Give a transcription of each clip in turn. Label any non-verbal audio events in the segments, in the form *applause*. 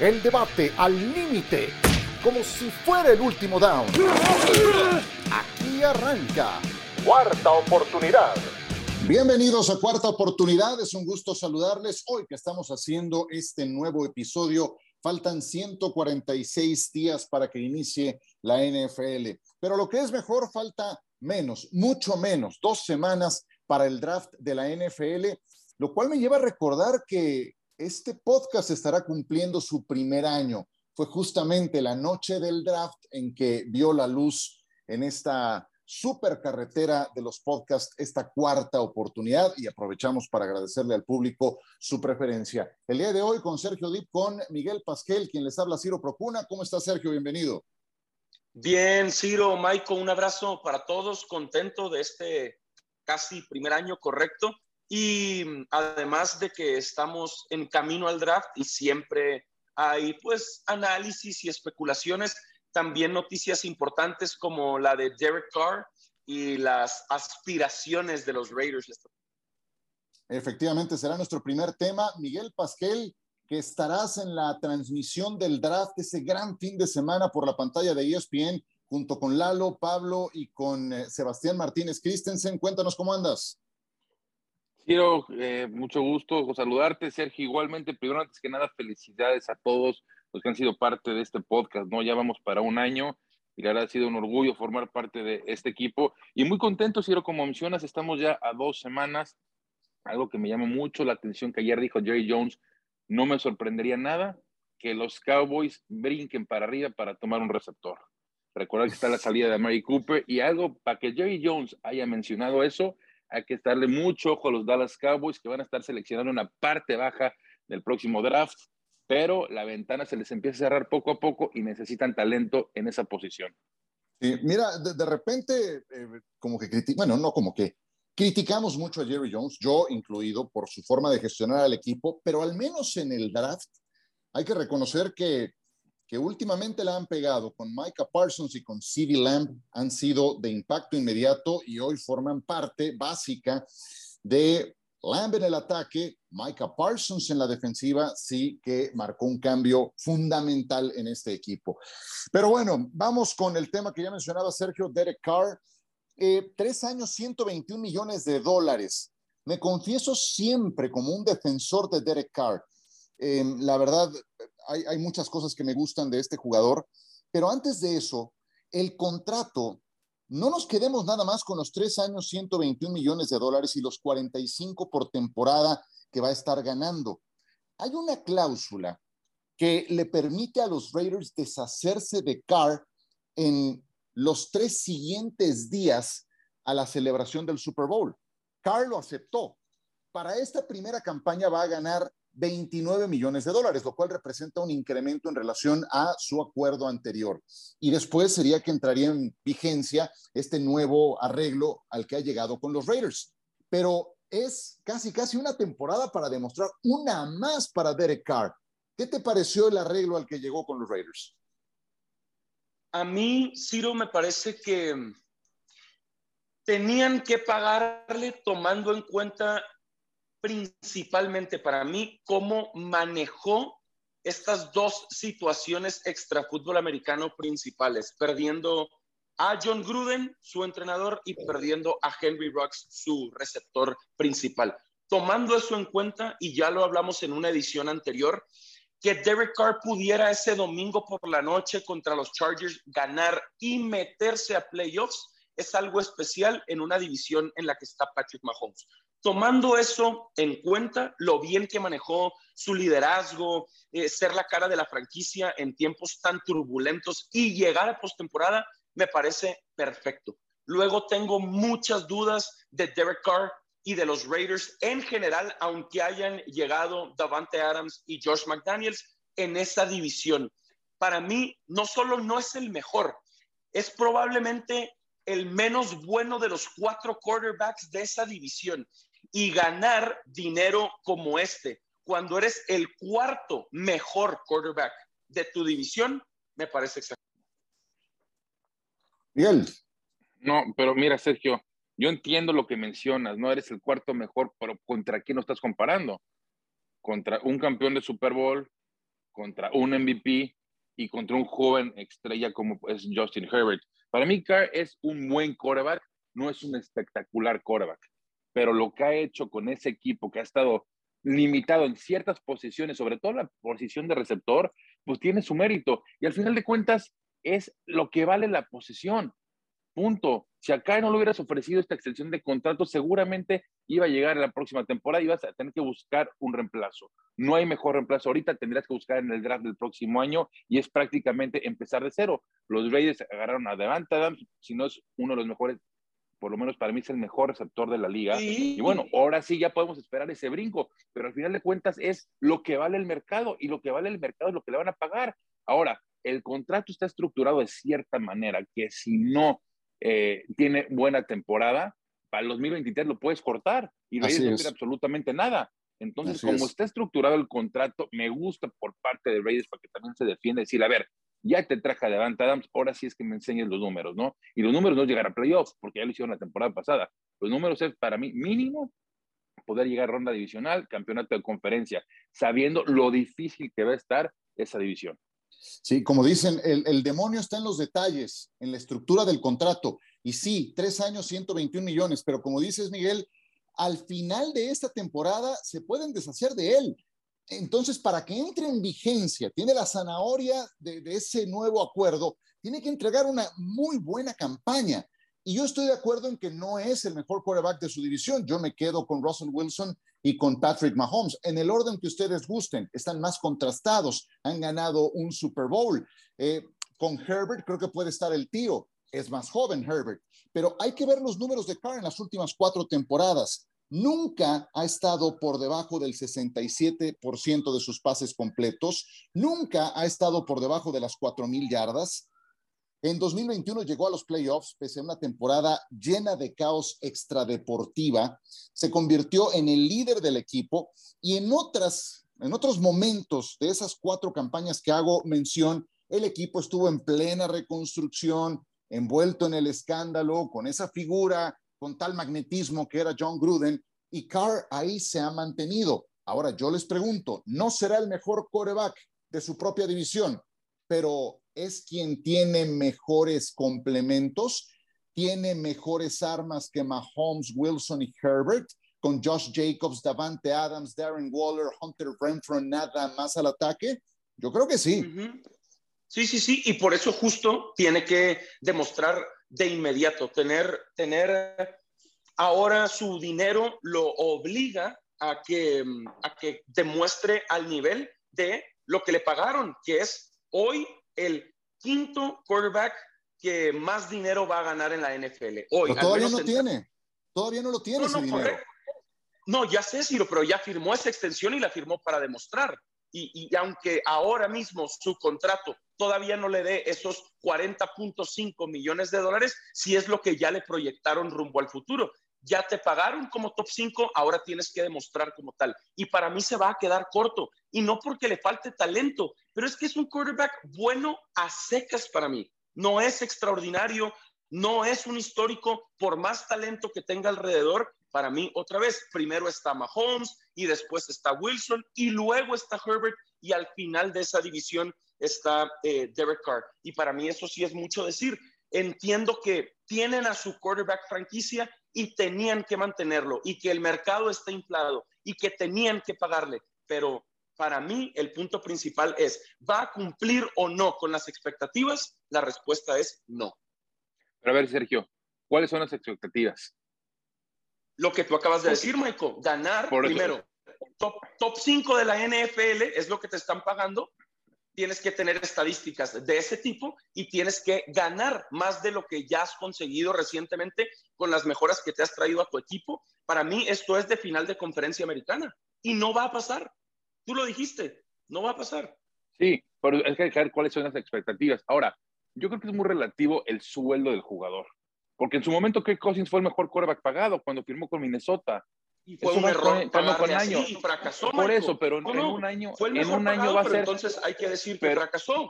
El debate al límite, como si fuera el último down. Aquí arranca. Cuarta oportunidad. Bienvenidos a Cuarta Oportunidad. Es un gusto saludarles hoy que estamos haciendo este nuevo episodio. Faltan 146 días para que inicie la NFL. Pero lo que es mejor, falta menos, mucho menos, dos semanas para el draft de la NFL, lo cual me lleva a recordar que este podcast estará cumpliendo su primer año. Fue justamente la noche del draft en que vio la luz en esta supercarretera de los podcasts esta cuarta oportunidad y aprovechamos para agradecerle al público su preferencia. El día de hoy con Sergio Dip, con Miguel Pasquel, quien les habla Ciro Procuna. ¿Cómo está Sergio? Bienvenido. Bien, Ciro, Michael, un abrazo para todos, contento de este casi primer año correcto y además de que estamos en camino al draft y siempre hay pues análisis y especulaciones, también noticias importantes como la de Derek Carr y las aspiraciones de los Raiders. Efectivamente, será nuestro primer tema. Miguel Pasquel, que estarás en la transmisión del draft ese gran fin de semana por la pantalla de ESPN junto con Lalo, Pablo y con eh, Sebastián Martínez Christensen. Cuéntanos cómo andas. Quiero, eh, mucho gusto saludarte, Sergio. Igualmente, primero, antes que nada, felicidades a todos los que han sido parte de este podcast, ¿no? Ya vamos para un año y la ha sido un orgullo formar parte de este equipo. Y muy contento, Ciro, como mencionas, estamos ya a dos semanas. Algo que me llama mucho la atención que ayer dijo Jerry Jones, no me sorprendería nada que los Cowboys brinquen para arriba para tomar un receptor. Recordar que está la salida de Mary Cooper y algo para que Jerry Jones haya mencionado eso hay que darle mucho ojo a los Dallas Cowboys que van a estar seleccionando una parte baja del próximo draft, pero la ventana se les empieza a cerrar poco a poco y necesitan talento en esa posición. mira, de, repente, eh, como que bueno, no como que criticamos mucho a Jerry Jones, yo incluido, por su forma de gestionar al equipo, pero al menos en el draft hay que reconocer que que últimamente la han pegado con Micah Parsons y con CeeDee Lamb han sido de impacto inmediato y hoy forman parte básica de Lamb en el ataque, Micah Parsons en la defensiva, sí que marcó un cambio fundamental en este equipo. Pero bueno, vamos con el tema que ya mencionaba Sergio, Derek Carr. Eh, tres años, 121 millones de dólares. Me confieso siempre como un defensor de Derek Carr. Eh, la verdad, hay, muchas cosas que me gustan de este jugador, pero antes de eso, el contrato, no nos quedemos nada más con los tres años, 121 millones de dólares y los 45 por temporada que va a estar ganando. Hay una cláusula que le permite a los Raiders deshacerse de Carr en los tres siguientes días a la celebración del Super Bowl. Carr lo aceptó. Para esta primera campaña va a ganar 29 millones de dólares, lo cual representa un incremento en relación a su acuerdo anterior. Y después sería que entraría en vigencia este nuevo arreglo al que ha llegado con los Raiders. Pero es casi, casi una temporada para demostrar una más para Derek Carr. ¿Qué te pareció el arreglo al que llegó con los Raiders? A mí, Ciro, me parece que tenían que pagarle tomando en cuenta principalmente para mí cómo manejó estas dos situaciones extra fútbol americano principales, perdiendo a John Gruden, su entrenador, y perdiendo a Henry Rocks, su receptor principal. Tomando eso en cuenta, y ya lo hablamos en una edición anterior, que Derek Carr pudiera ese domingo por la noche contra los Chargers ganar y meterse a playoffs es algo especial en una división en la que está Patrick Mahomes. Tomando eso en cuenta, lo bien que manejó su liderazgo, eh, ser la cara de la franquicia en tiempos tan turbulentos y llegar a postemporada, me parece perfecto. Luego tengo muchas dudas de Derek Carr y de los Raiders en general, aunque hayan llegado Davante Adams y Josh McDaniels en esa división. Para mí, no solo no es el mejor, es probablemente el menos bueno de los cuatro quarterbacks de esa división y ganar dinero como este, cuando eres el cuarto mejor quarterback de tu división, me parece excelente. Bien. No, pero mira, Sergio, yo entiendo lo que mencionas, no eres el cuarto mejor, pero ¿contra quién lo estás comparando? Contra un campeón de Super Bowl, contra un MVP y contra un joven estrella como es Justin Herbert. Para mí, Carr es un buen quarterback, no es un espectacular quarterback, pero lo que ha hecho con ese equipo que ha estado limitado en ciertas posiciones, sobre todo la posición de receptor, pues tiene su mérito. Y al final de cuentas es lo que vale la posición. Punto. Si acá no le hubieras ofrecido esta extensión de contrato, seguramente iba a llegar en la próxima temporada y ibas a tener que buscar un reemplazo. No hay mejor reemplazo ahorita, tendrías que buscar en el draft del próximo año y es prácticamente empezar de cero. Los Raiders agarraron a Devante si no es uno de los mejores, por lo menos para mí es el mejor receptor de la liga. Y bueno, ahora sí ya podemos esperar ese brinco, pero al final de cuentas es lo que vale el mercado y lo que vale el mercado es lo que le van a pagar. Ahora, el contrato está estructurado de cierta manera que si no eh, tiene buena temporada, para el 2023 lo puedes cortar y no hay absolutamente nada. Entonces, como está estructurado el contrato, me gusta por parte de Raiders para que también se defienda, decir, a ver, ya te traje a Devant Adams, ahora sí es que me enseñes los números, ¿no? Y los números no llegar a playoffs, porque ya lo hicieron la temporada pasada. Los números es para mí mínimo poder llegar a ronda divisional, campeonato de conferencia, sabiendo lo difícil que va a estar esa división. Sí, como dicen, el, demonio está en los detalles, en la estructura del contrato. Y sí, tres años, 121 millones, pero como dices, Miguel, al final de esta temporada se pueden deshacer de él. Entonces, para que entre en vigencia, tiene la zanahoria de, ese nuevo acuerdo, tiene que entregar una muy buena campaña. Y yo estoy de acuerdo en que no es el mejor quarterback de su división. Yo me quedo con Russell Wilson y con Patrick Mahomes. En el orden que ustedes gusten, están más contrastados, han ganado un Super Bowl. Eh, con Herbert creo que puede estar el tío, es más joven Herbert, pero hay que ver los números de Carr en las últimas cuatro temporadas. Nunca ha estado por debajo del 67% de sus pases completos, nunca ha estado por debajo de las 4.000 yardas, en 2021 llegó a los playoffs, pese a una temporada llena de caos extradeportiva, se convirtió en el líder del equipo y en otras, en otros momentos de esas cuatro campañas que hago mención, el equipo estuvo en plena reconstrucción, envuelto en el escándalo, con esa figura, con tal magnetismo que era John Gruden, y Carr ahí se ha mantenido. Ahora yo les pregunto, ¿no será el mejor quarterback de su propia división? Pero es quien tiene mejores complementos, tiene mejores armas que Mahomes, Wilson y Herbert, con Josh Jacobs, Davante Adams, Darren Waller, Hunter Renfro, nada más al ataque? Yo creo que sí. Sí, sí, sí, y por eso justo tiene que demostrar de inmediato, tener, tener ahora su dinero lo obliga a que, a que demuestre al nivel de lo que le pagaron, que es hoy el quinto quarterback que más dinero va a ganar en la NFL. Hoy, todavía no tiene. Todavía no lo tiene ese dinero. No, ya sé, Ciro, pero ya firmó esa extensión y la firmó para demostrar. Y, aunque ahora mismo su contrato todavía no le dé esos 40.5 millones de dólares, si es lo que ya le proyectaron rumbo al futuro ya te pagaron como top 5, ahora tienes que demostrar como tal. Y para mí se va a quedar corto. Y no porque le falte talento, pero es que es un quarterback bueno a secas para mí. No es extraordinario, no es un histórico, por más talento que tenga alrededor. Para mí, otra vez, primero está Mahomes y después está Wilson y luego está Herbert y al final de esa división está eh, Derek Carr. Y para mí eso sí es mucho decir. Entiendo que tienen a su quarterback franquicia y tenían que mantenerlo y que el mercado está inflado y que tenían que pagarle. Pero para mí el punto principal es, ¿va a cumplir o no con las expectativas? La respuesta es no. Pero a ver, Sergio, ¿cuáles son las expectativas? Lo que tú acabas de decir, Michael, ganar primero. Top, top 5 de la NFL es lo que te están pagando tienes que tener estadísticas de ese tipo y tienes que ganar más de lo que ya has conseguido recientemente con las mejoras que te has traído a tu equipo. Para mí esto es de final de conferencia americana y no va a pasar. Tú lo dijiste, no va a pasar. Sí, pero hay que dejar cuáles son las expectativas. Ahora, yo creo que es muy relativo el sueldo del jugador. Porque en su momento Kirk Cousins fue el mejor quarterback pagado cuando firmó con Minnesota. Y fue un error con año. fracasó. Por eso, pero en un año, en un año va a ser. Entonces hay que decir que fracasó.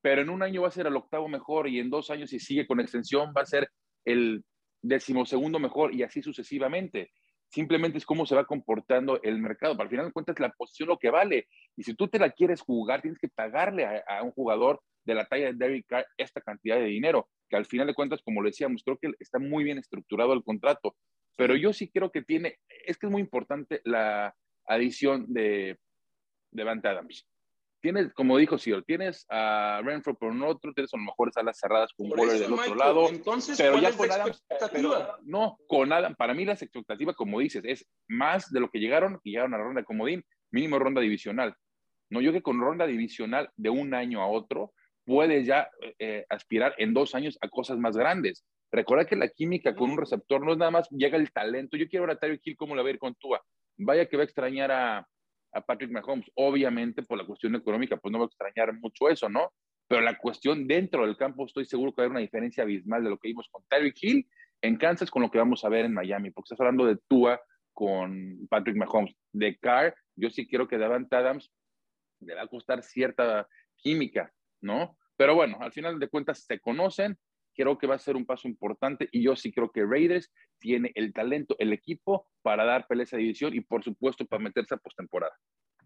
Pero en un año va a ser el octavo mejor y en dos años, si sigue con extensión, va a ser el decimosegundo mejor y así sucesivamente. simplemente es cómo se va comportando el mercado. Para al final de cuentas, la posición lo que vale. Y si tú te la quieres jugar, tienes que pagarle a, un jugador de la talla de Derrick Carr esta cantidad de dinero, que al final de cuentas, como lo decíamos, creo que está muy bien estructurado el contrato. Pero yo sí creo que tiene, es que es muy importante la adición de, de Van Adams tienes, como dijo Ciro, tienes a Renfro por un otro, tienes a lo mejor salas cerradas con Waller del otro lado. Entonces, pero ¿cuál ya es con Adam, no, con Adam, para mí la expectativa, como dices, es más de lo que llegaron, y llegaron a la ronda de comodín, mínimo ronda divisional. No, yo que con ronda divisional de un año a otro, puedes ya eh, aspirar en dos años a cosas más grandes. Recuerda que la química con un receptor no es nada más, llega el talento. Yo quiero ver a Tyreek Hill cómo la va a ir con Tua. Vaya que va a extrañar a, a Patrick Mahomes. Obviamente, por la cuestión económica, pues no va a extrañar mucho eso, ¿no? Pero la cuestión dentro del campo, estoy seguro que va a haber una diferencia abismal de lo que vimos con Tyreek Hill en Kansas con lo que vamos a ver en Miami, porque estás hablando de Tua con Patrick Mahomes. De Carr, yo sí quiero que Davante Adams le va a costar cierta química, ¿no? Pero bueno, al final de cuentas se conocen, creo que va a ser un paso importante y yo sí creo que Raiders tiene el talento, el equipo para dar pelea a esa división y por supuesto para meterse a postemporada.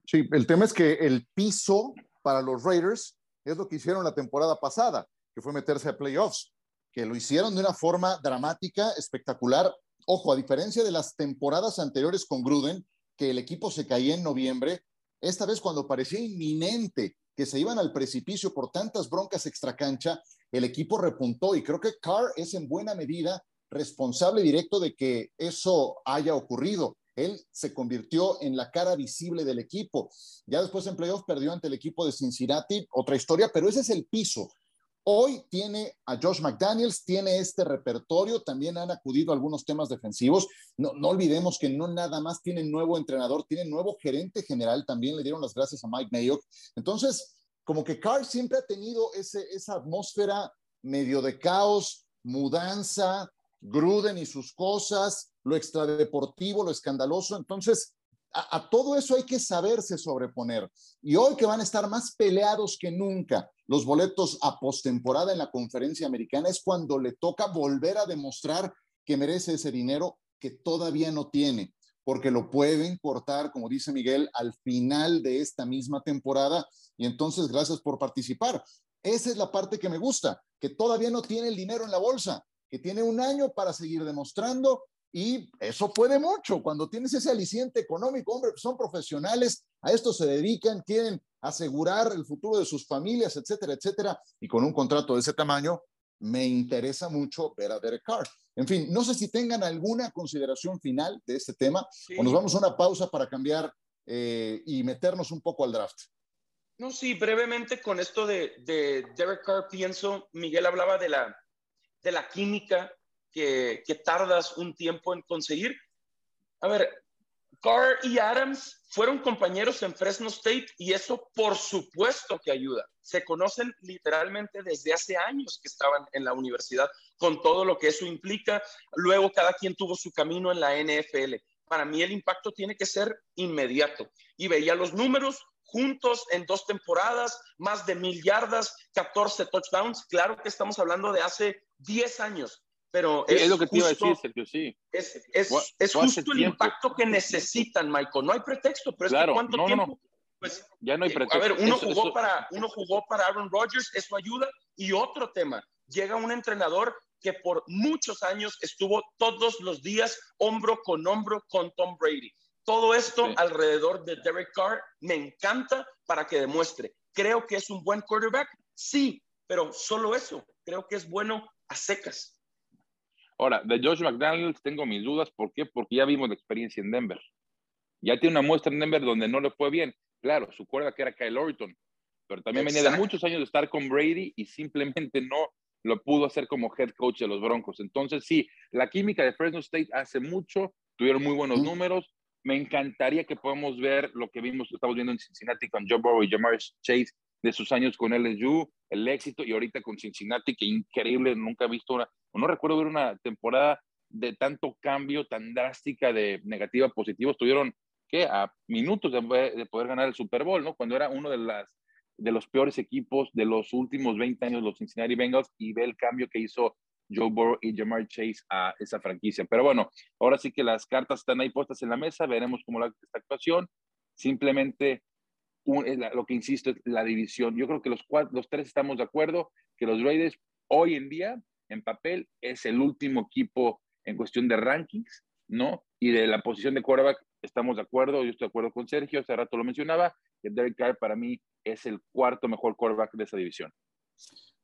Sí, el tema es que el piso para los Raiders es lo que hicieron la temporada pasada, que fue meterse a playoffs, que lo hicieron de una forma dramática, espectacular. Ojo, a diferencia de las temporadas anteriores con Gruden, que el equipo se caía en noviembre, esta vez cuando parecía inminente que se iban al precipicio por tantas broncas extracancha, el equipo repuntó y creo que Carr es en buena medida responsable directo de que eso haya ocurrido. Él se convirtió en la cara visible del equipo. Ya después en playoff perdió ante el equipo de Cincinnati, otra historia, pero ese es el piso. Hoy tiene a Josh McDaniels, tiene este repertorio, también han acudido a algunos temas defensivos. No, no olvidemos que no nada más tienen nuevo entrenador, tienen nuevo gerente general, también le dieron las gracias a Mike Mayock. Entonces, como que Carr siempre ha tenido ese, esa atmósfera medio de caos, mudanza, Gruden y sus cosas, lo extradeportivo, lo escandaloso. Entonces, a, todo eso hay que saberse sobreponer. Y hoy que van a estar más peleados que nunca los boletos a postemporada en la conferencia americana, es cuando le toca volver a demostrar que merece ese dinero que todavía no tiene, porque lo pueden cortar, como dice Miguel, al final de esta misma temporada. Y entonces, gracias por participar. Esa es la parte que me gusta, que todavía no tiene el dinero en la bolsa, que tiene un año para seguir demostrando y eso puede mucho. Cuando tienes ese aliciente económico, hombre, son profesionales, a esto se dedican, quieren asegurar el futuro de sus familias, etcétera, etcétera. Y con un contrato de ese tamaño, me interesa mucho ver a Derek Carr. En fin, no sé si tengan alguna consideración final de este tema o nos vamos a una pausa para cambiar eh, y meternos un poco al draft. No, sí, brevemente con esto de, de Derek Carr pienso, Miguel hablaba de la, de la química que, tardas un tiempo en conseguir. A ver, Carr y Adams fueron compañeros en Fresno State y eso por supuesto que ayuda. Se conocen literalmente desde hace años que estaban en la universidad con todo lo que eso implica. Luego cada quien tuvo su camino en la NFL. Para mí el impacto tiene que ser inmediato. Y veía los números juntos en dos temporadas, más de mil yardas, 14 touchdowns. Claro que estamos hablando de hace 10 años pero es, lo que te iba a decir, Sergio, sí. Es, es, es justo el impacto que necesitan, Michael. No hay pretexto, pero es que cuánto tiempo. Pues, ya no hay pretexto. A ver, uno, jugó Para, uno jugó para Aaron Rodgers, eso ayuda. Y otro tema, llega un entrenador que por muchos años estuvo todos los días hombro con hombro con Tom Brady. Todo esto alrededor de Derek Carr me encanta para que demuestre. Creo que es un buen quarterback, sí, pero solo eso. Creo que es bueno a secas. Ahora, de Josh McDaniels tengo mis dudas. ¿Por qué? Porque ya vimos la experiencia en Denver. Ya tiene una muestra en Denver donde no le fue bien. Claro, su cuerda que era Kyle Orton, pero también venía de muchos años de estar con Brady y simplemente no lo pudo hacer como head coach de los Broncos. Entonces, sí, la química de Fresno State hace mucho, tuvieron muy buenos números. Me encantaría que podamos ver lo que vimos, estamos viendo en Cincinnati con Joe Burrow y Jamar Chase de sus años con LSU, el éxito y ahorita con Cincinnati, que increíble, nunca he visto una, no recuerdo ver una temporada de tanto cambio, tan drástica de negativa a positivo. Estuvieron, ¿qué? A minutos de, poder ganar el Super Bowl, ¿no? Cuando era uno de, las, de los peores equipos de los últimos 20 años, los Cincinnati Bengals, y ve el cambio que hizo Joe Burrow y Jamar Chase a esa franquicia. Pero bueno, ahora sí que las cartas están ahí puestas en la mesa, veremos cómo la esta actuación. Simplemente lo que insisto es la división. Yo creo que los, tres estamos de acuerdo que los Raiders hoy en día, en papel, es el último equipo en cuestión de rankings, ¿no? Y de la posición de quarterback, estamos de acuerdo, yo estoy de acuerdo con Sergio, hace rato lo mencionaba, que Derek Carr para mí es el cuarto mejor quarterback de esa división.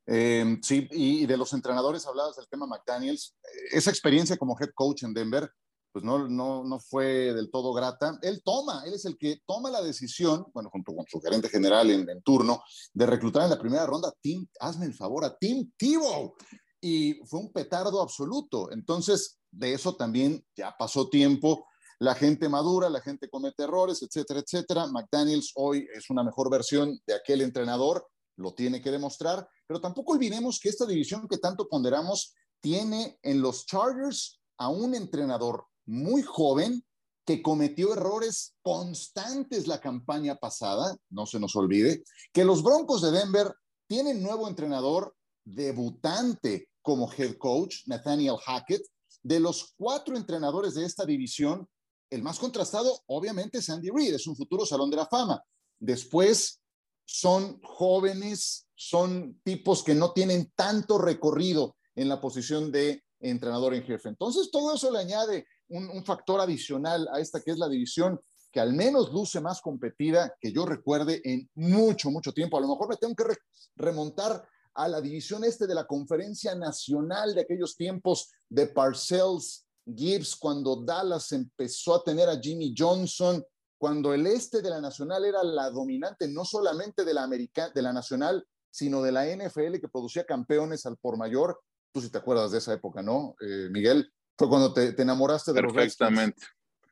Eh, sí, y de los entrenadores hablabas del tema McDaniels. Esa experiencia como head coach en Denver, pues no, no, no fue del todo grata. Él toma, él es el que toma la decisión, bueno, junto con su gerente general en, en turno, de reclutar en la primera ronda Tim, hazme el favor, a Tim Tebow. Y fue un petardo absoluto. Entonces, de eso también ya pasó tiempo. La gente madura, la gente comete errores, etcétera, etcétera. McDaniels hoy es una mejor versión de aquel entrenador, lo tiene que demostrar, pero tampoco olvidemos que esta división que tanto ponderamos tiene en los Chargers a un entrenador muy joven que cometió errores constantes la campaña pasada, no se nos olvide, que los Broncos de Denver tienen nuevo entrenador debutante como head coach, Nathaniel Hackett. De los cuatro entrenadores de esta división, el más contrastado obviamente es Andy Reid, es un futuro salón de la fama. Después son jóvenes, son tipos que no tienen tanto recorrido en la posición de entrenador en jefe. Entonces, todo eso le añade un, factor adicional a esta que es la división que al menos luce más competida que yo recuerde en mucho, mucho tiempo. A lo mejor me tengo que remontar a la división este de la conferencia nacional de aquellos tiempos de Parcells, Gibbs, cuando Dallas empezó a tener a Jimmy Johnson, cuando el este de la nacional era la dominante no solamente de la, de la nacional, sino de la NFL que producía campeones al por mayor. Tú si te acuerdas de esa época, ¿no, eh, Miguel? Fue cuando te, enamoraste de Perfectamente.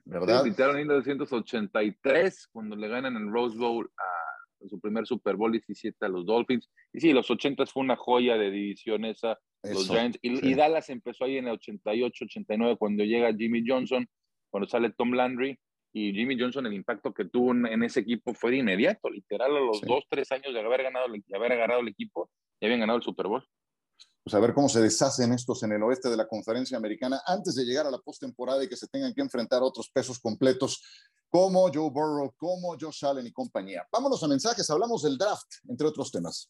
los ¿verdad? Sí, en 1983, cuando le ganan en Rose Bowl a su primer Super Bowl 17 a los Dolphins. Y sí, los 80 fue una joya de división esa, los Giants. Y, Dallas empezó ahí en el 88, 89, cuando llega Jimmy Johnson, cuando sale Tom Landry. Y Jimmy Johnson, el impacto que tuvo en ese equipo fue de inmediato, literal, a los dos, tres años de haber ganado, de haber agarrado el equipo, ya habían ganado el Super Bowl pues a ver cómo se deshacen estos en el oeste de la conferencia americana antes de llegar a la postemporada y que se tengan que enfrentar otros pesos completos como Joe Burrow, como Josh Allen y compañía. Vámonos a mensajes, hablamos del draft, entre otros temas.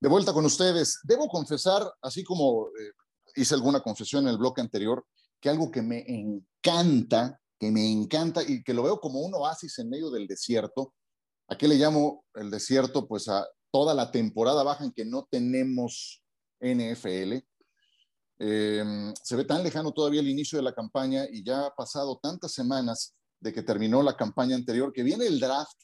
De vuelta con ustedes. Debo confesar, así como eh, hice alguna confesión en el bloque anterior, que algo que me encanta, que me encanta y que lo veo como un oasis en medio del desierto, ¿A qué le llamo el desierto? Pues a toda la temporada baja en que no tenemos NFL. Em, se ve tan lejano todavía el inicio de la campaña y ya ha pasado tantas semanas de que terminó la campaña anterior que viene el draft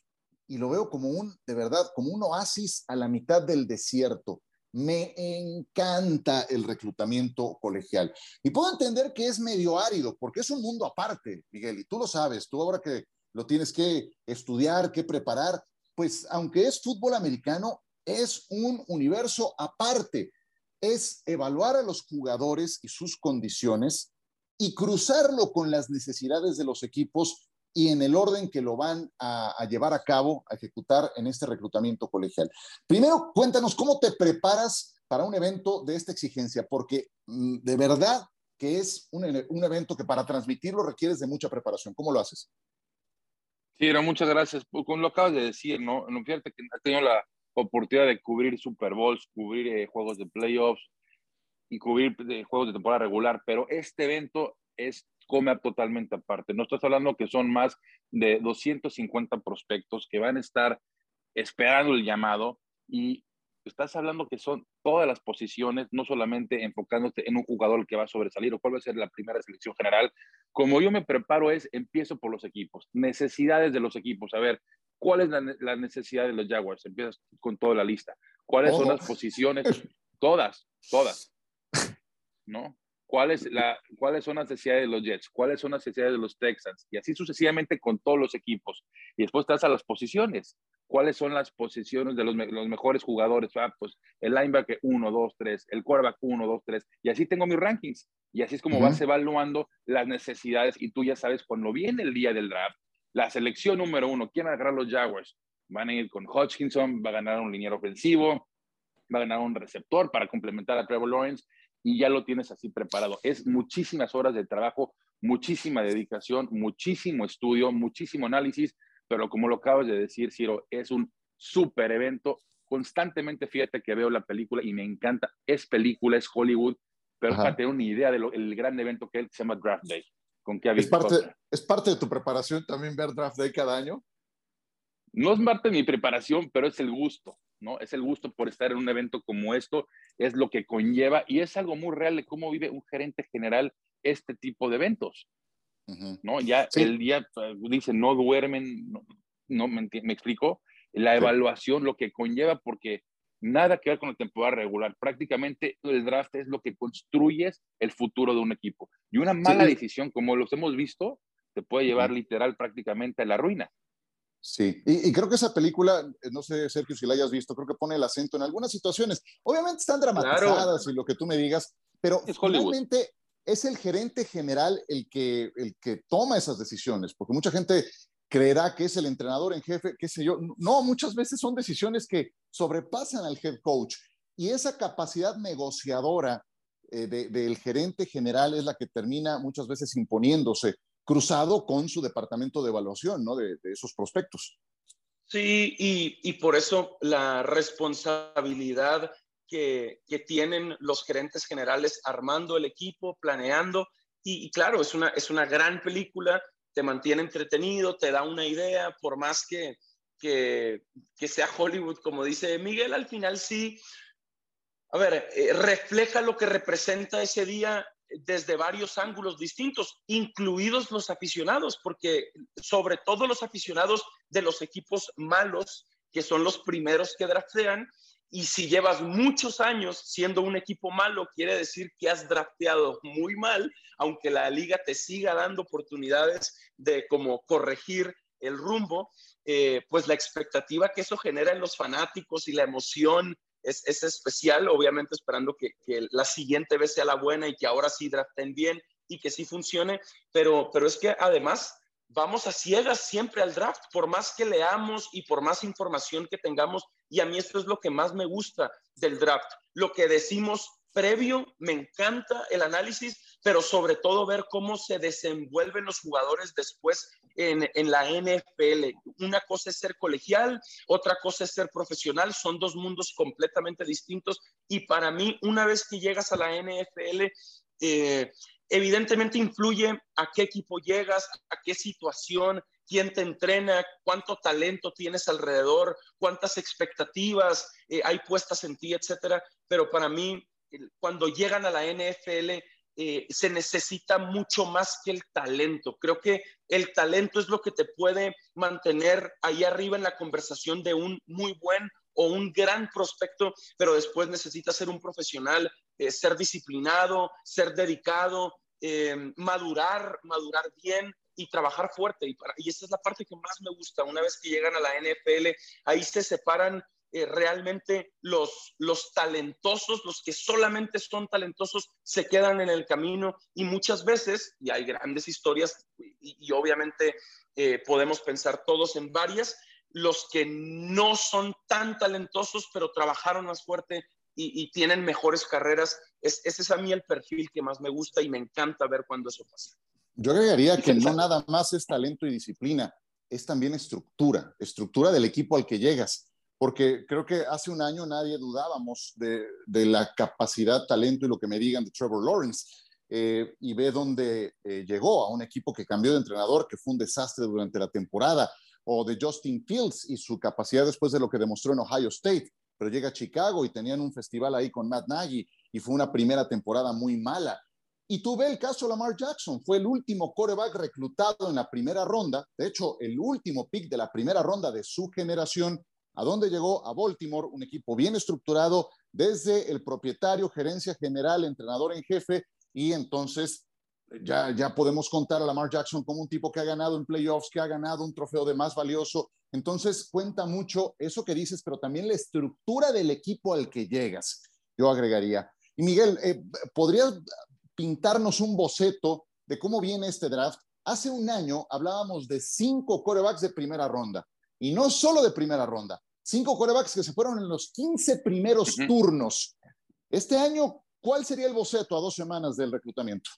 y lo veo como un, de verdad, como un oasis a la mitad del desierto. Me encanta el reclutamiento colegial. Y puedo entender que es medio árido, porque es un mundo aparte, Miguel, y tú lo sabes, tú ahora que lo tienes que estudiar, que preparar. Pues aunque es fútbol americano, es un universo aparte. Es evaluar a los jugadores y sus condiciones y cruzarlo con las necesidades de los equipos y en el orden que lo van a, llevar a cabo, a ejecutar en este reclutamiento colegial. Primero, cuéntanos cómo te preparas para un evento de esta exigencia, porque mm, de verdad que es un, un evento que para transmitirlo requieres de mucha preparación. ¿Cómo lo haces? Sí, pero muchas gracias. Pues, como lo acabas de decir, ¿no? Fíjate que has tenido la oportunidad de cubrir Super Bowls, cubrir eh, juegos de playoffs y cubrir eh, juegos de temporada regular, pero este evento es come totalmente aparte. No estás hablando que son más de 250 prospectos que van a estar esperando el llamado y estás hablando que son todas las posiciones, no solamente enfocándote en un jugador que va a sobresalir o cuál va a ser la primera selección general. Como yo me preparo es, empiezo por los equipos, necesidades de los equipos. A ver, ¿cuál es la, necesidad de los Jaguars? Empiezas con toda la lista. ¿Cuáles son las posiciones? Todas, todas. *laughs* ¿No? ¿Cuáles, la, ¿Cuáles son las necesidades de los Jets? ¿Cuáles son las necesidades de los Texans? Y así sucesivamente con todos los equipos. Y después estás a las posiciones cuáles son las posiciones de los, los mejores jugadores. Ah, pues el linebacker 1, 2, 3, el quarterback 1, 2, 3. Y así tengo mis rankings. Y así es como vas evaluando las necesidades y tú ya sabes cuando viene el día del draft, la selección número uno, ¿quién agarrar los Jaguars? van a ir con Hodgkinson, va a ganar un liniero ofensivo, va a ganar un receptor para complementar a Trevor Lawrence y ya lo tienes así preparado. Es muchísimas horas de trabajo, muchísima dedicación, muchísimo estudio, muchísimo análisis, pero como lo acabas de decir, Ciro, es un súper evento. Constantemente fíjate que veo la película y me encanta. Es película, es Hollywood, pero para tener una idea del gran evento que, se llama Draft Day. Con ¿Es, parte, ¿Es parte de tu preparación también ver Draft Day cada año? No es parte de mi preparación, pero es el gusto, ¿no? Es el gusto por estar en un evento como esto, es lo que conlleva y es algo muy real de cómo vive un gerente general este tipo de eventos, ¿no? Ya el día, pues, dice, no duermen, no, me, me, explico, la evaluación, lo que conlleva, porque nada que ver con la temporada regular. Prácticamente el draft es lo que construyes el futuro de un equipo. Y una mala decisión, como los hemos visto, te puede llevar literal prácticamente a la ruina. Sí, y, creo que esa película, eh, no sé, Sergio, si la hayas visto, creo que pone el acento en algunas situaciones. Obviamente están dramatizadas y lo que tú me digas, pero es finalmente es el gerente general el que, el que toma esas decisiones, porque mucha gente creerá que es el entrenador en jefe, qué sé yo. No, muchas veces son decisiones que sobrepasan al head coach y esa capacidad negociadora eh, del gerente general es la que termina muchas veces imponiéndose cruzado con su departamento de evaluación, ¿no? De, esos prospectos. Sí, y, por eso la responsabilidad que, tienen los gerentes generales armando el equipo, planeando, y, claro, es una, es una gran película, te mantiene entretenido, te da una idea, por más que, que, sea Hollywood, como dice Miguel, al final sí, a ver, eh, refleja lo que representa ese día desde varios ángulos distintos, incluidos los aficionados, porque sobre todo los aficionados de los equipos malos, que son los primeros que draftean, y si llevas muchos años siendo un equipo malo, quiere decir que has drafteado muy mal, aunque la liga te siga dando oportunidades de como corregir el rumbo, eh, pues la expectativa que eso genera en los fanáticos y la emoción es, especial, obviamente esperando que, la siguiente vez sea la buena y que ahora sí draften bien y que sí funcione, pero, pero es que además vamos a ciegas siempre al draft, por más que leamos y por más información que tengamos, y a mí esto es lo que más me gusta del draft, lo que decimos previo, me encanta el análisis, pero sobre todo ver cómo se desenvuelven los jugadores después en, en, la NFL. Una cosa es ser colegial, otra cosa es ser profesional, son dos mundos completamente distintos y para mí, una vez que llegas a la NFL, eh, evidentemente influye a qué equipo llegas, a qué situación, quién te entrena, cuánto talento tienes alrededor, cuántas expectativas eh, hay puestas en ti, etcétera. Pero para mí, cuando llegan a la NFL, eh, se necesita mucho más que el talento. Creo que el talento es lo que te puede mantener ahí arriba en la conversación de un muy buen o un gran prospecto, pero después necesitas ser un profesional, eh, ser disciplinado, ser dedicado, eh, madurar, madurar bien y trabajar fuerte. Y, y esa es la parte que más me gusta. Una vez que llegan a la NFL, ahí se separan eh, realmente los, los talentosos, los que solamente son talentosos, se quedan en el camino y muchas veces, y hay grandes historias y, obviamente podemos pensar todos en varias, los que no son tan talentosos, pero trabajaron más fuerte y, tienen mejores carreras, es, ese es a mí el perfil que más me gusta y me encanta ver cuando eso pasa. Yo agregaría que no nada más es talento y disciplina, es también estructura, estructura del equipo al que llegas porque creo que hace un año nadie dudábamos de, la capacidad, talento y lo que me digan de Trevor Lawrence. Eh, y ve dónde eh, llegó a un equipo que cambió de entrenador, que fue un desastre durante la temporada, o de Justin Fields y su capacidad después de lo que demostró en Ohio State, pero llega a Chicago y tenían un festival ahí con Matt Nagy y fue una primera temporada muy mala. Y tú ve el caso de Lamar Jackson, fue el último quarterback reclutado en la primera ronda, de hecho, el último pick de la primera ronda de su generación ¿A dónde llegó? A Baltimore, un equipo bien estructurado desde el propietario, gerencia general, entrenador en jefe, y entonces ya, ya podemos contar a Lamar Jackson como un tipo que ha ganado en playoffs, que ha ganado un trofeo de más valioso. Entonces cuenta mucho eso que dices, pero también la estructura del equipo al que llegas, yo agregaría. Y Miguel, eh, ¿podrías pintarnos un boceto de cómo viene este draft? Hace un año hablábamos de cinco corebacks de primera ronda y no solo de primera ronda. Cinco quarterbacks que se fueron en los 15 primeros turnos. Este año, ¿cuál sería el boceto a dos semanas del reclutamiento?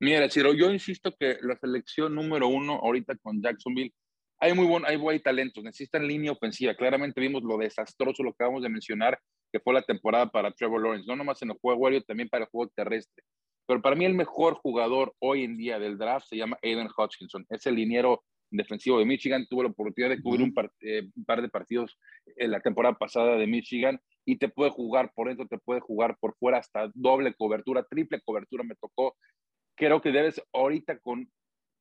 Mira, Chiro, yo insisto que la selección número uno ahorita con Jacksonville, hay muy buen, hay buen talentos, necesitan línea ofensiva. Claramente vimos lo desastroso, lo que acabamos de mencionar, que fue la temporada para Trevor Lawrence, no nomás en el juego aéreo, también para el juego terrestre. Pero para mí el mejor jugador hoy en día del draft se llama Aiden Hutchinson. Es el liniero defensivo de Michigan. Tuvo la oportunidad de cubrir un, eh, un, par de partidos en la temporada pasada de Michigan y te puede jugar por dentro, te puede jugar por fuera, hasta doble cobertura, triple cobertura me tocó. Creo que debes ahorita con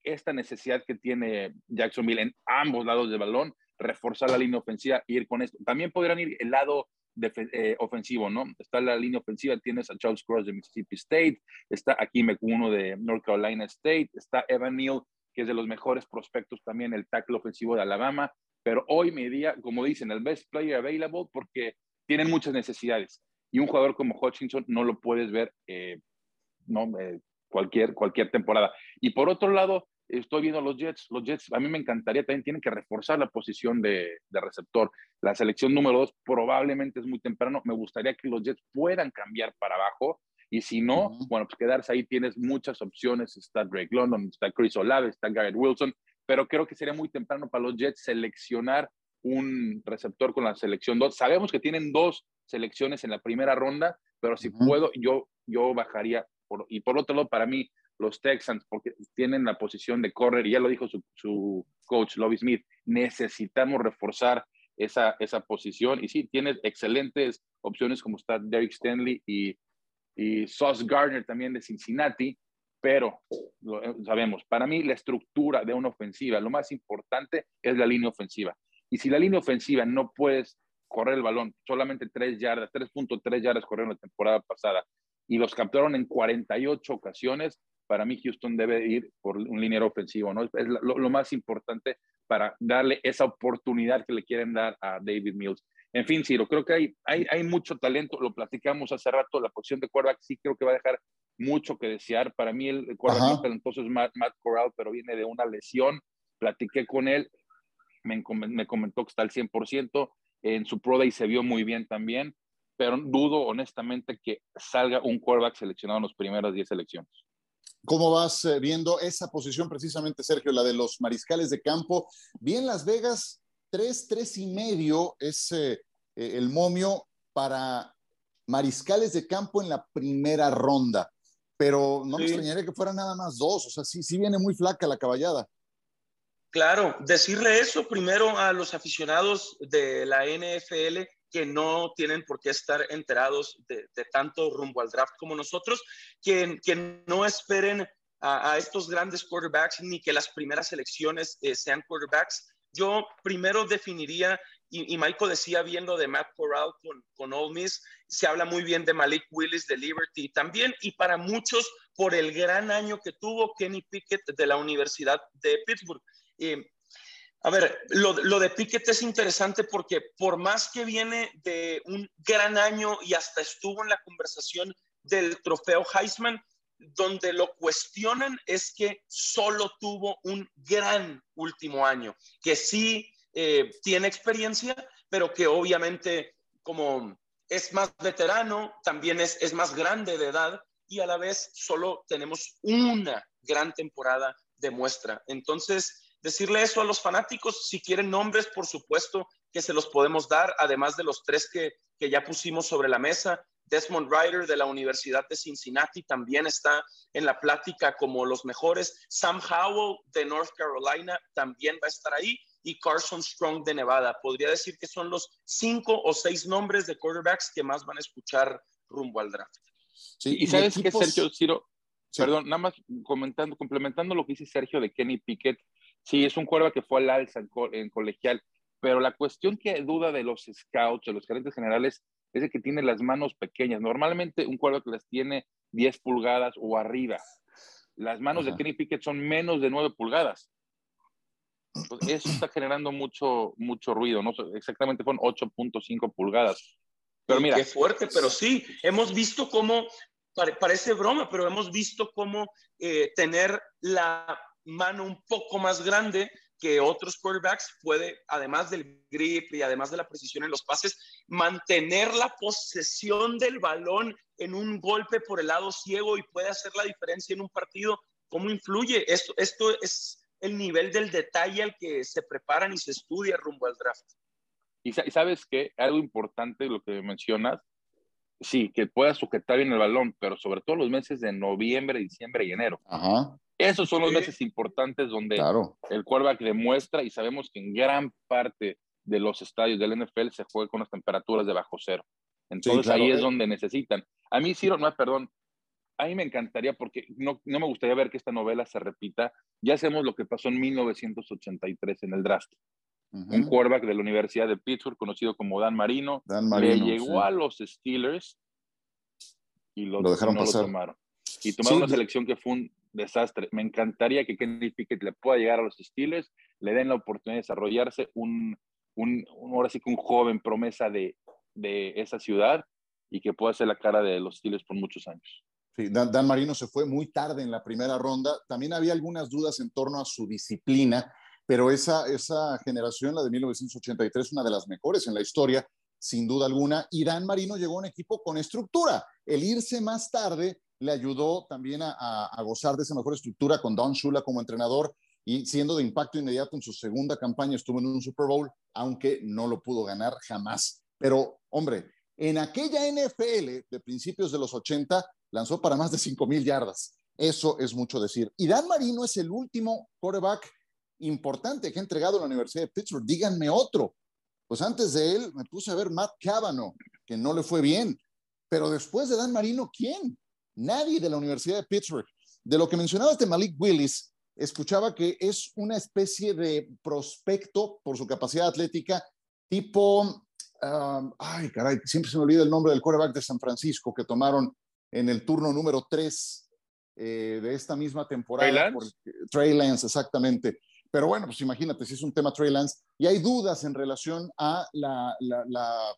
esta necesidad que tiene Jacksonville en ambos lados del balón, reforzar la línea ofensiva e ir con esto. También podrán ir el lado eh, ofensivo, ¿no? Está la línea ofensiva, tienes a Charles Cross de Mississippi State, está aquí Mekuno de North Carolina State, está Evan Neal, que es de los mejores prospectos también, el tackle ofensivo de Alabama, pero hoy me día, como dicen, el best player available porque tienen muchas necesidades y un jugador como Hutchinson no lo puedes ver eh, no, eh, cualquier, cualquier temporada. Y por otro lado, estoy viendo los Jets. Los Jets, a mí me encantaría, también tienen que reforzar la posición de, receptor. La selección número dos probablemente es muy temprano. Me gustaría que los Jets puedan cambiar para abajo. Y si no, bueno, pues quedarse ahí tienes muchas opciones. Está Drake London, está Chris Olave, está Garrett Wilson. Pero creo que sería muy temprano para los Jets seleccionar un receptor con la selección 2. Sabemos que tienen dos selecciones en la primera ronda, pero si puedo, yo, yo bajaría. Por, y por otro lado, para mí, los Texans, porque tienen la posición de correr, y ya lo dijo su, coach, Lobby Smith, necesitamos reforzar esa, esa posición. Y sí, tienes excelentes opciones como está Derek Stanley y, y Sauce Gardner también de Cincinnati, pero lo, eh, sabemos, para mí la estructura de una ofensiva, lo más importante es la línea ofensiva. Y si la línea ofensiva no puedes correr el balón, solamente 3 yardas, 3.3 yardas corrieron la temporada pasada, y los capturaron en 48 ocasiones, para mí Houston debe ir por un liniero ofensivo, ¿no? Es lo, más importante para darle esa oportunidad que le quieren dar a David Mills. En fin, Ciro, creo que hay, hay, hay mucho talento, lo platicamos hace rato, la posición de quarterback sí creo que va a dejar mucho que desear. Para mí el quarterback más talentoso es Matt, Corral, pero viene de una lesión. Platiqué con él, me, me comentó que está al 100%, en su Pro Day se vio muy bien también, pero dudo honestamente que salga un quarterback seleccionado en las primeras 10 selecciones. ¿Cómo vas eh, viendo esa posición precisamente, Sergio, la de los mariscales de campo? Bien, Las Vegas, tres, tres y medio es eh, eh, el momio para mariscales de campo en la primera ronda, pero no me extrañaría que fueran nada más dos, o sea, sí, sí viene muy flaca la caballada. Claro, decirle eso primero a los aficionados de la NFL que no tienen por qué estar enterados de, tanto rumbo al draft como nosotros, que, no esperen a, estos grandes quarterbacks ni que las primeras elecciones eh, sean quarterbacks. Yo primero definiría, y, Michael decía viendo de Matt Corral con, con Ole Miss, se habla muy bien de Malik Willis de Liberty también, y para muchos por el gran año que tuvo Kenny Pickett de la Universidad de Pittsburgh. Eh, a ver, lo, de Piquet es interesante porque por más que viene de un gran año y hasta estuvo en la conversación del trofeo Heisman, donde lo cuestionan es que solo tuvo un gran último año, que sí eh, tiene experiencia, pero que obviamente como es más veterano, también es más grande de edad y a la vez solo tenemos una gran temporada de muestra. Entonces, decirle eso a los fanáticos. Si quieren nombres, por supuesto que se los podemos dar, además de los tres que, que ya pusimos sobre la mesa. Desmond Ryder de la Universidad de Cincinnati también está en la plática como los mejores. Sam Howell de North Carolina también va a estar ahí. Y Carson Strong de Nevada. Podría decir que son los cinco o seis nombres de quarterbacks que más van a escuchar rumbo al draft. Sí, y sabes que Sergio Ciro, perdón, nada más comentando, complementando lo que dice Sergio de Kenny Pickett, Sí, es un cuerva que fue al alza en, colegial, pero la cuestión que duda de los scouts, de los gerentes generales, es de que tiene las manos pequeñas. Normalmente un cuerva que las tiene 10 pulgadas o arriba. Las manos de Kenny Pickett son menos de 9 pulgadas. eso está generando mucho, mucho ruido, ¿no? Exactamente fueron 8.5 pulgadas. Pero mira. Qué fuerte, pero sí, hemos visto cómo, parece broma, pero hemos visto cómo eh, tener la mano un poco más grande que otros quarterbacks puede, además del grip y además de la precisión en los pases, mantener la posesión del balón en un golpe por el lado ciego y puede hacer la diferencia en un partido. ¿Cómo influye? Esto, esto es el nivel del detalle al que se preparan y se estudia rumbo al draft. Y sabes que algo importante lo que mencionas, sí, que pueda sujetar bien el balón, pero sobre todo los meses de noviembre, diciembre y enero. Ajá. Esos son los meses importantes donde el quarterback demuestra y sabemos que en gran parte de los estadios del NFL se juega con las temperaturas de bajo cero. Entonces ahí es donde necesitan. A mí, Ciro, no, perdón, a mí me encantaría porque no, no me gustaría ver que esta novela se repita. Ya hacemos lo que pasó en 1983 en el draft. Un quarterback de la Universidad de Pittsburgh, conocido como Dan Marino, Dan Marino le llegó a los Steelers y lo, dejaron pasar. tomaron. Y tomaron una selección que fue un desastre. Me encantaría que Kenny Pickett le pueda llegar a los Steelers, le den la oportunidad de desarrollarse, un, un, ahora sí que un joven promesa de, de esa ciudad y que pueda ser la cara de los Steelers por muchos años. Sí, Dan, Dan, Marino se fue muy tarde en la primera ronda. También había algunas dudas en torno a su disciplina, pero esa, esa generación, la de 1983, una de las mejores en la historia, sin duda alguna. Y Dan Marino llegó a un equipo con estructura. El irse más tarde le ayudó también a, gozar de esa mejor estructura con Don Shula como entrenador y siendo de impacto inmediato en su segunda campaña estuvo en un Super Bowl, aunque no lo pudo ganar jamás. Pero, hombre, en aquella NFL de principios de los 80 lanzó para más de 5 mil yardas. Eso es mucho decir. Y Dan Marino es el último quarterback importante que ha entregado la Universidad de Pittsburgh. Díganme otro. Pues antes de él me puse a ver Matt Cavanaugh, que no le fue bien. Pero después de Dan Marino, ¿quién? Nadie de la Universidad de Pittsburgh. De lo que mencionabas de Malik Willis, escuchaba que es una especie de prospecto por su capacidad atlética, tipo, um, ay, caray, siempre se me olvida el nombre del quarterback de San Francisco que tomaron en el turno número 3 eh, de esta misma temporada. Trey Lance. Trey Lance, exactamente. Pero bueno, pues imagínate, si es un tema Trey Lance, y hay dudas en relación a la, la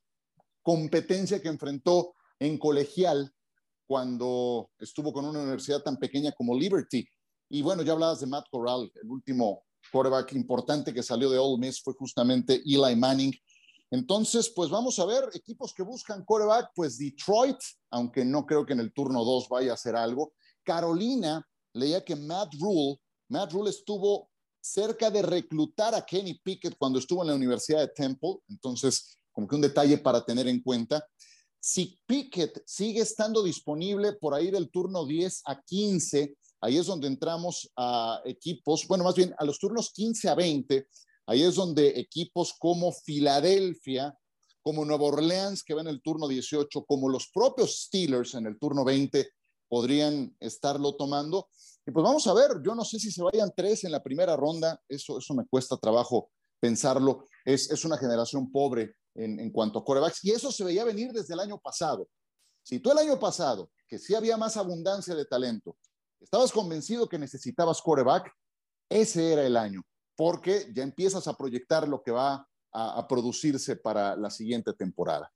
competencia que enfrentó en colegial cuando estuvo con una universidad tan pequeña como Liberty. Y bueno, ya hablabas de Matt Corral, el último quarterback importante que salió de Ole Miss fue justamente Eli Manning. Entonces, pues vamos a ver, equipos que buscan quarterback, pues Detroit, aunque no creo que en el turno 2 vaya a hacer algo. Carolina, leía que Matt Rule, Matt Rule estuvo cerca de reclutar a Kenny Pickett cuando estuvo en la Universidad de Temple, entonces como que un detalle para tener en cuenta. Si Pickett sigue estando disponible por ahí del turno 10 a 15, ahí es donde entramos a equipos, bueno, más bien a los turnos 15 a 20, ahí es donde equipos como Filadelfia, como Nueva Orleans, que va en el turno 18, como los propios Steelers en el turno 20, podrían estarlo tomando. Y pues vamos a ver, yo no sé si se vayan tres en la primera ronda, eso, eso me cuesta trabajo pensarlo. Es, es una generación pobre en, cuanto a corebacks. Y eso se veía venir desde el año pasado. Si tú el año pasado, que sí había más abundancia de talento, estabas convencido que necesitabas coreback, ese era el año, porque ya empiezas a proyectar lo que va a, a producirse para la siguiente temporada.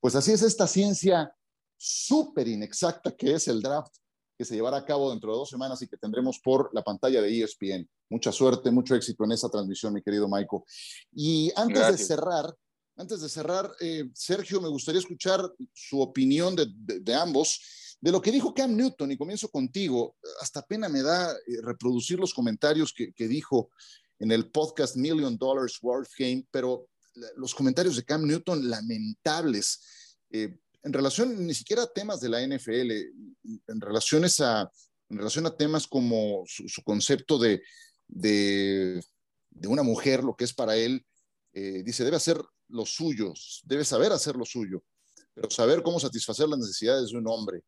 Pues así es esta ciencia súper inexacta que es el draft que se llevará a cabo dentro de dos semanas y que tendremos por la pantalla de ESPN. Mucha suerte, mucho éxito en esa transmisión, mi querido Michael. Y antes de cerrar, antes de cerrar, eh, Sergio, me gustaría escuchar su opinión de, ambos, de lo que dijo Cam Newton, y comienzo contigo. Hasta pena me da eh, reproducir los comentarios que, dijo en el podcast Million Dollars Worth Game, pero los comentarios de Cam Newton lamentables. Eh, en relación ni siquiera a temas de la NFL, en, relaciones a, en relación a temas como su, concepto de, de, una mujer, lo que es para él, dice, debe hacer los suyos, debe saber hacer lo suyo, pero saber cómo satisfacer las necesidades de un hombre.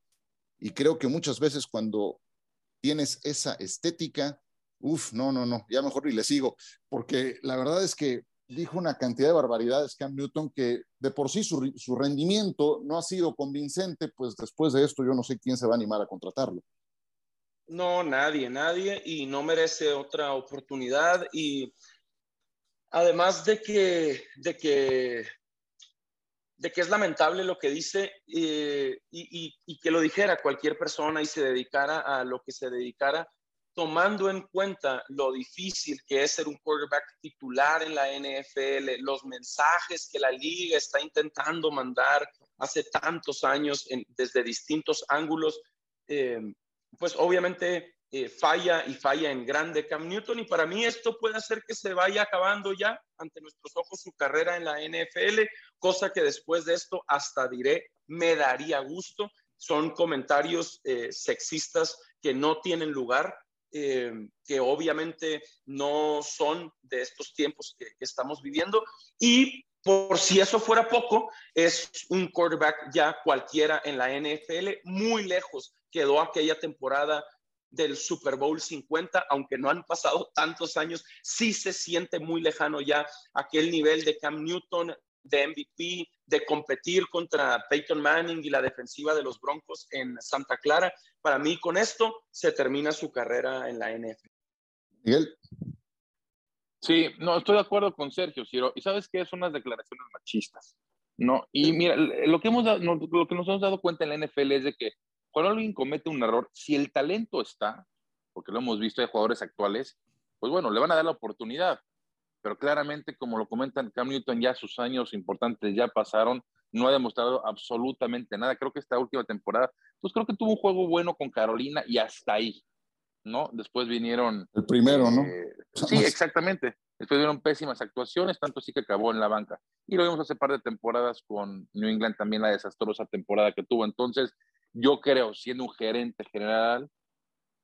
Y creo que muchas veces cuando tienes esa estética, uff, no, no, no, ya mejor ni le sigo, porque la verdad es que dijo una cantidad de barbaridades Cam Newton que de por sí su, su rendimiento no ha sido convincente, pues después de esto yo no sé quién se va a animar a contratarlo. No, nadie, nadie, y no merece otra oportunidad. Y Además de que, de que, de que es lamentable lo que dice eh, y, que lo dijera cualquier persona y se dedicara a lo que se dedicara, tomando en cuenta lo difícil que es ser un quarterback titular en la NFL, los mensajes que la liga está intentando mandar hace tantos años desde distintos ángulos, eh, pues obviamente eh, falla y falla en grande Cam Newton y para mí esto puede hacer que se vaya acabando ya ante nuestros ojos su carrera en la NFL, cosa que después de esto hasta diré me daría gusto. Son comentarios eh, sexistas que no tienen lugar, eh, que obviamente no son de estos tiempos que, que estamos viviendo y por si eso fuera poco, es un quarterback ya cualquiera en la NFL, muy lejos quedó aquella temporada del Super Bowl 50, aunque no han pasado tantos años, sí se siente muy lejano ya aquel nivel de Cam Newton, de MVP, de competir contra Peyton Manning y la defensiva de los Broncos en Santa Clara. Para mí, con esto se termina su carrera en la NFL. Miguel. Sí, no, estoy de acuerdo con Sergio, Ciro. Y sabes que son unas declaraciones machistas. No, y mira, lo que, hemos lo que nos hemos dado cuenta en la NFL es de que cuando alguien comete un error, si el talento está, porque lo hemos visto de jugadores actuales, pues bueno, le van a dar la oportunidad. Pero claramente, como lo comentan, Cam Newton ya sus años importantes ya pasaron, no ha demostrado absolutamente nada. Creo que esta última temporada, pues creo que tuvo un juego bueno con Carolina y hasta ahí, ¿no? Después vinieron... El primero, ¿no? Eh, sí, exactamente. Después vinieron pésimas actuaciones, tanto así que acabó en la banca. Y lo vimos hace par de temporadas con New England, también la desastrosa temporada que tuvo. Entonces, yo creo, siendo un gerente general,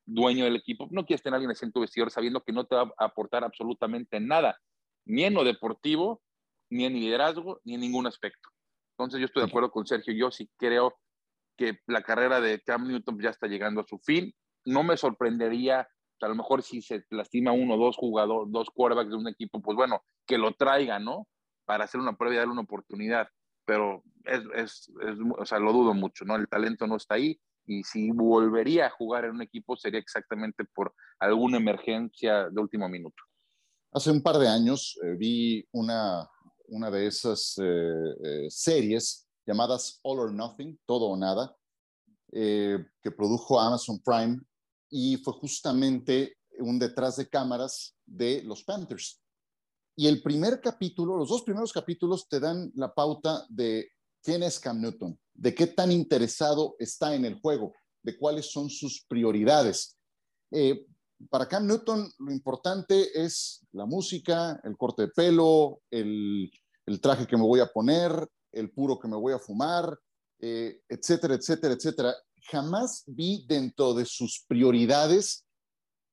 dueño del equipo, no quieres tener a alguien en tu vestidor sabiendo que no te va a aportar absolutamente nada, ni en lo deportivo, ni en liderazgo, ni en ningún aspecto. Entonces yo estoy de acuerdo con Sergio, yo sí creo que la carrera de Cam Newton ya está llegando a su fin. No me sorprendería, a lo mejor si se lastima uno o dos jugadores, dos quarterbacks de un equipo, pues bueno, que lo traigan, ¿no? Para hacer una prueba y darle una oportunidad pero es, es, o sea, lo dudo mucho, ¿no? El talento no está ahí y si volvería a jugar en un equipo sería exactamente por alguna emergencia de último minuto. Hace un par de años eh, vi una, una de esas eh, eh, series llamadas All or Nothing, Todo o Nada, que produjo Amazon Prime y fue justamente un detrás de cámaras de los Panthers. Y el primer capítulo, los dos primeros capítulos te dan la pauta de quién es Cam Newton, de qué tan interesado está en el juego, de cuáles son sus prioridades. Eh, para Cam Newton lo importante es la música, el corte de pelo, el, traje que me voy a poner, el puro que me voy a fumar, eh, etcétera, etcétera, etcétera. Jamás vi dentro de sus prioridades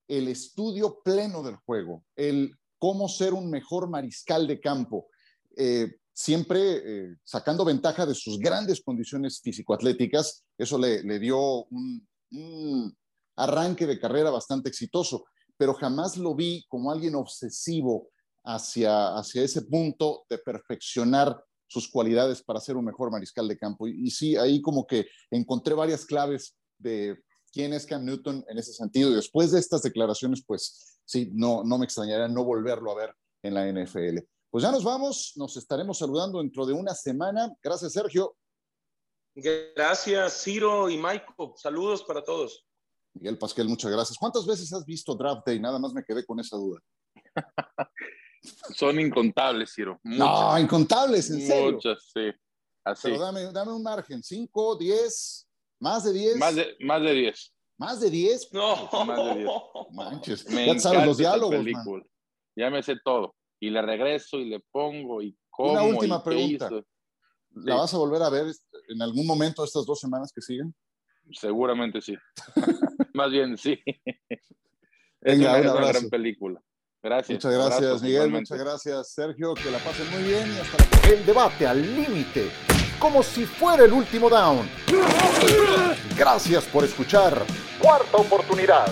el estudio pleno del juego, el cómo ser un mejor mariscal de campo, eh, siempre eh, sacando ventaja de sus grandes condiciones físico-atléticas. Eso le, dio un, arranque de carrera bastante exitoso, pero jamás lo vi como alguien obsesivo hacia, hacia ese punto de perfeccionar sus cualidades para ser un mejor mariscal de campo. Y, y sí, ahí como que encontré varias claves de quién es Cam Newton en ese sentido. Y después de estas declaraciones, pues sí, no, no me extrañaría no volverlo a ver en la NFL. Pues ya nos vamos, nos estaremos saludando dentro de una semana. Gracias, Sergio. Gracias, Ciro y Michael. Saludos para todos. Miguel Pasquel, muchas gracias. ¿Cuántas veces has visto Draft Day? Nada más me quedé con esa duda. *laughs* Son incontables, Ciro. No, incontables, en serio. Muchas, sí. Así. Pero dame, dame un margen. ¿Cinco, diez, más de diez? Más de, más de diez. ¿Más de 10? No. Más de 10. Manches. Me ya sabes los diálogos. Man. Ya me sé todo. Y le regreso y le pongo y como. Una última pregunta. ¿La vas a volver a ver en algún momento estas dos semanas que siguen? Seguramente sí. *laughs* Más bien sí. es una, una gran película. Gracias. Muchas gracias, Miguel. Muchas gracias, Sergio. Que la pasen muy bien y hasta la El debate al límite, como si fuera el último down. Gracias por escuchar. Cuarta oportunidad.